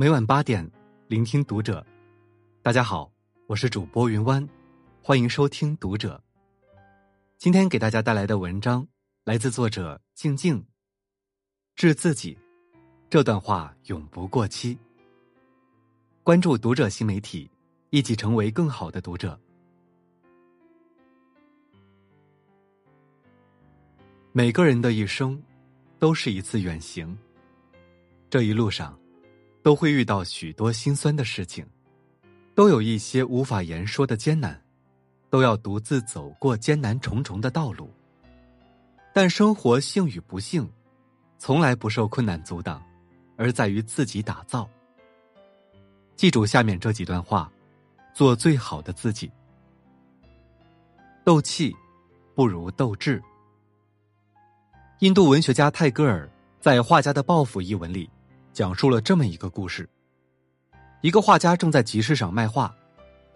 每晚八点，聆听读者。大家好，我是主播云湾，欢迎收听读者。今天给大家带来的文章来自作者静静。治自己，这段话永不过期。关注读者新媒体，一起成为更好的读者。每个人的一生，都是一次远行。这一路上。都会遇到许多心酸的事情，都有一些无法言说的艰难，都要独自走过艰难重重的道路。但生活幸与不幸，从来不受困难阻挡，而在于自己打造。记住下面这几段话，做最好的自己。斗气，不如斗志。印度文学家泰戈尔在《画家的抱负》一文里。讲述了这么一个故事：一个画家正在集市上卖画，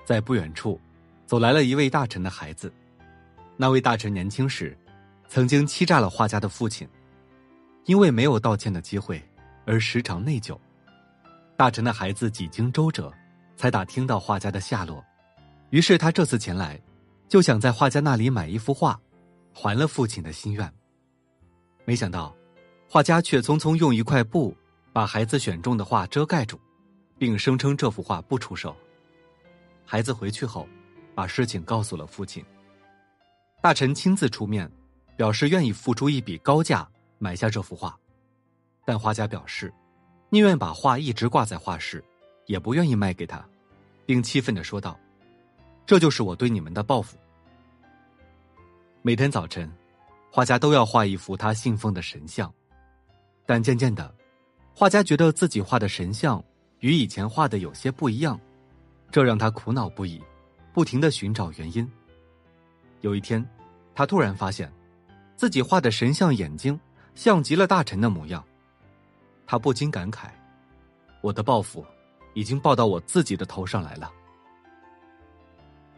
在不远处，走来了一位大臣的孩子。那位大臣年轻时，曾经欺诈了画家的父亲，因为没有道歉的机会，而时常内疚。大臣的孩子几经周折，才打听到画家的下落，于是他这次前来，就想在画家那里买一幅画，还了父亲的心愿。没想到，画家却匆匆用一块布。把孩子选中的画遮盖住，并声称这幅画不出售。孩子回去后，把事情告诉了父亲。大臣亲自出面，表示愿意付出一笔高价买下这幅画，但画家表示，宁愿把画一直挂在画室，也不愿意卖给他，并气愤的说道：“这就是我对你们的报复。”每天早晨，画家都要画一幅他信奉的神像，但渐渐的。画家觉得自己画的神像与以前画的有些不一样，这让他苦恼不已，不停的寻找原因。有一天，他突然发现，自己画的神像眼睛像极了大臣的模样，他不禁感慨：“我的报复已经报到我自己的头上来了。”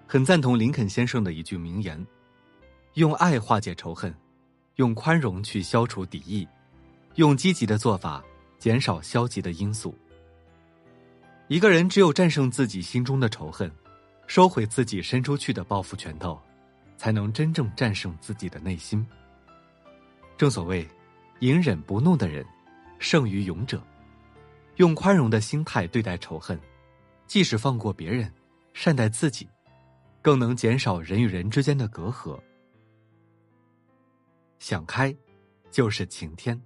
很赞同林肯先生的一句名言：“用爱化解仇恨，用宽容去消除敌意，用积极的做法。”减少消极的因素。一个人只有战胜自己心中的仇恨，收回自己伸出去的报复拳头，才能真正战胜自己的内心。正所谓，隐忍不怒的人，胜于勇者。用宽容的心态对待仇恨，即使放过别人，善待自己，更能减少人与人之间的隔阂。想开，就是晴天。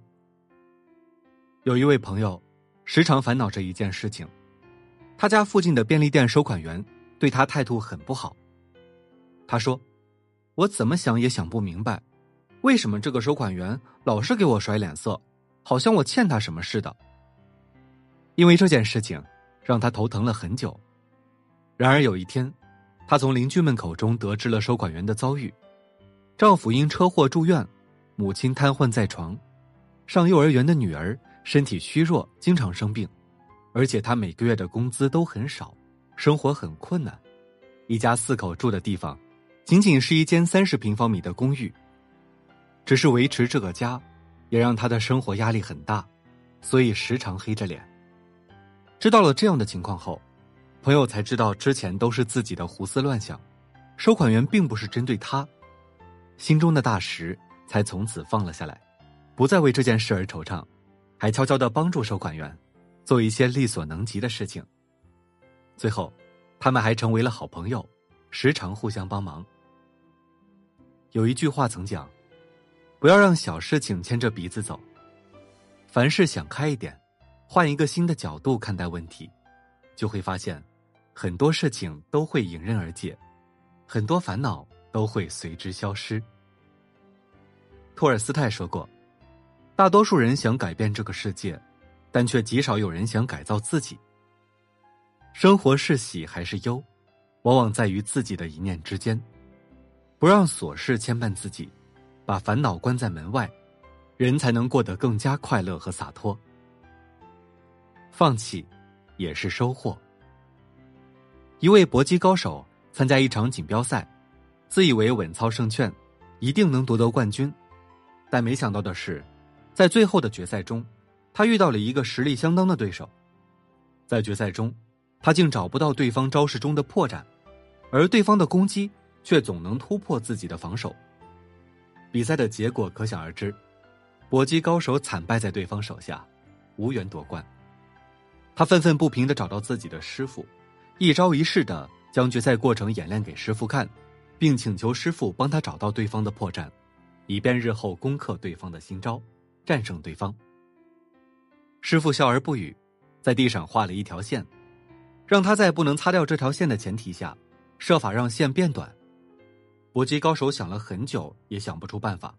有一位朋友，时常烦恼着一件事情，他家附近的便利店收款员对他态度很不好。他说：“我怎么想也想不明白，为什么这个收款员老是给我甩脸色，好像我欠他什么似的。”因为这件事情，让他头疼了很久。然而有一天，他从邻居们口中得知了收款员的遭遇：丈夫因车祸住院，母亲瘫痪在床，上幼儿园的女儿。身体虚弱，经常生病，而且他每个月的工资都很少，生活很困难。一家四口住的地方，仅仅是一间三十平方米的公寓。只是维持这个家，也让他的生活压力很大，所以时常黑着脸。知道了这样的情况后，朋友才知道之前都是自己的胡思乱想，收款员并不是针对他，心中的大石才从此放了下来，不再为这件事而惆怅。还悄悄的帮助收款员，做一些力所能及的事情。最后，他们还成为了好朋友，时常互相帮忙。有一句话曾讲：“不要让小事情牵着鼻子走，凡事想开一点，换一个新的角度看待问题，就会发现，很多事情都会迎刃而解，很多烦恼都会随之消失。”托尔斯泰说过。大多数人想改变这个世界，但却极少有人想改造自己。生活是喜还是忧，往往在于自己的一念之间。不让琐事牵绊自己，把烦恼关在门外，人才能过得更加快乐和洒脱。放弃，也是收获。一位搏击高手参加一场锦标赛，自以为稳操胜券，一定能夺得冠军，但没想到的是。在最后的决赛中，他遇到了一个实力相当的对手。在决赛中，他竟找不到对方招式中的破绽，而对方的攻击却总能突破自己的防守。比赛的结果可想而知，搏击高手惨败在对方手下，无缘夺冠。他愤愤不平的找到自己的师傅，一招一式的将决赛过程演练给师傅看，并请求师傅帮他找到对方的破绽，以便日后攻克对方的新招，战胜对方。师傅笑而不语，在地上画了一条线，让他在不能擦掉这条线的前提下，设法让线变短。搏击高手想了很久，也想不出办法，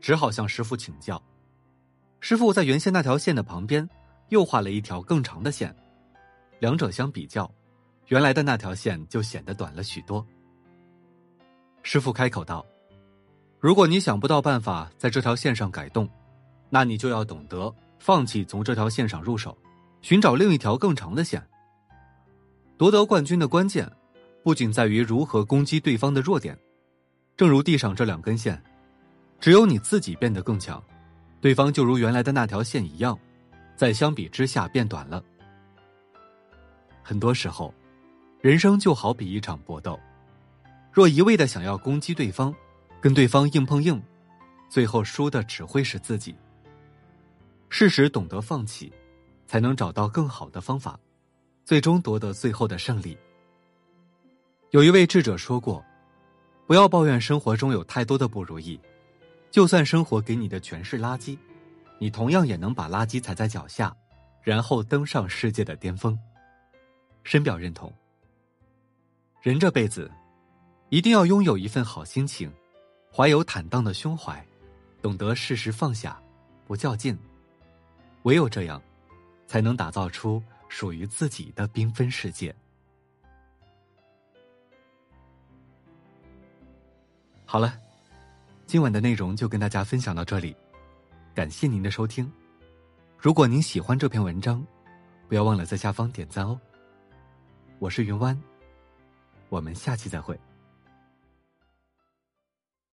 只好向师傅请教。师傅在原先那条线的旁边，又画了一条更长的线，两者相比较，原来的那条线就显得短了许多。师傅开口道：“如果你想不到办法在这条线上改动，那你就要懂得放弃从这条线上入手，寻找另一条更长的线。夺得冠军的关键，不仅在于如何攻击对方的弱点。”正如地上这两根线，只有你自己变得更强，对方就如原来的那条线一样，在相比之下变短了。很多时候，人生就好比一场搏斗，若一味的想要攻击对方，跟对方硬碰硬，最后输的只会是自己。适时懂得放弃，才能找到更好的方法，最终夺得最后的胜利。有一位智者说过。不要抱怨生活中有太多的不如意，就算生活给你的全是垃圾，你同样也能把垃圾踩在脚下，然后登上世界的巅峰。深表认同。人这辈子，一定要拥有一份好心情，怀有坦荡的胸怀，懂得适时放下，不较劲。唯有这样，才能打造出属于自己的缤纷世界。好了，今晚的内容就跟大家分享到这里，感谢您的收听。如果您喜欢这篇文章，不要忘了在下方点赞哦。我是云湾，我们下期再会。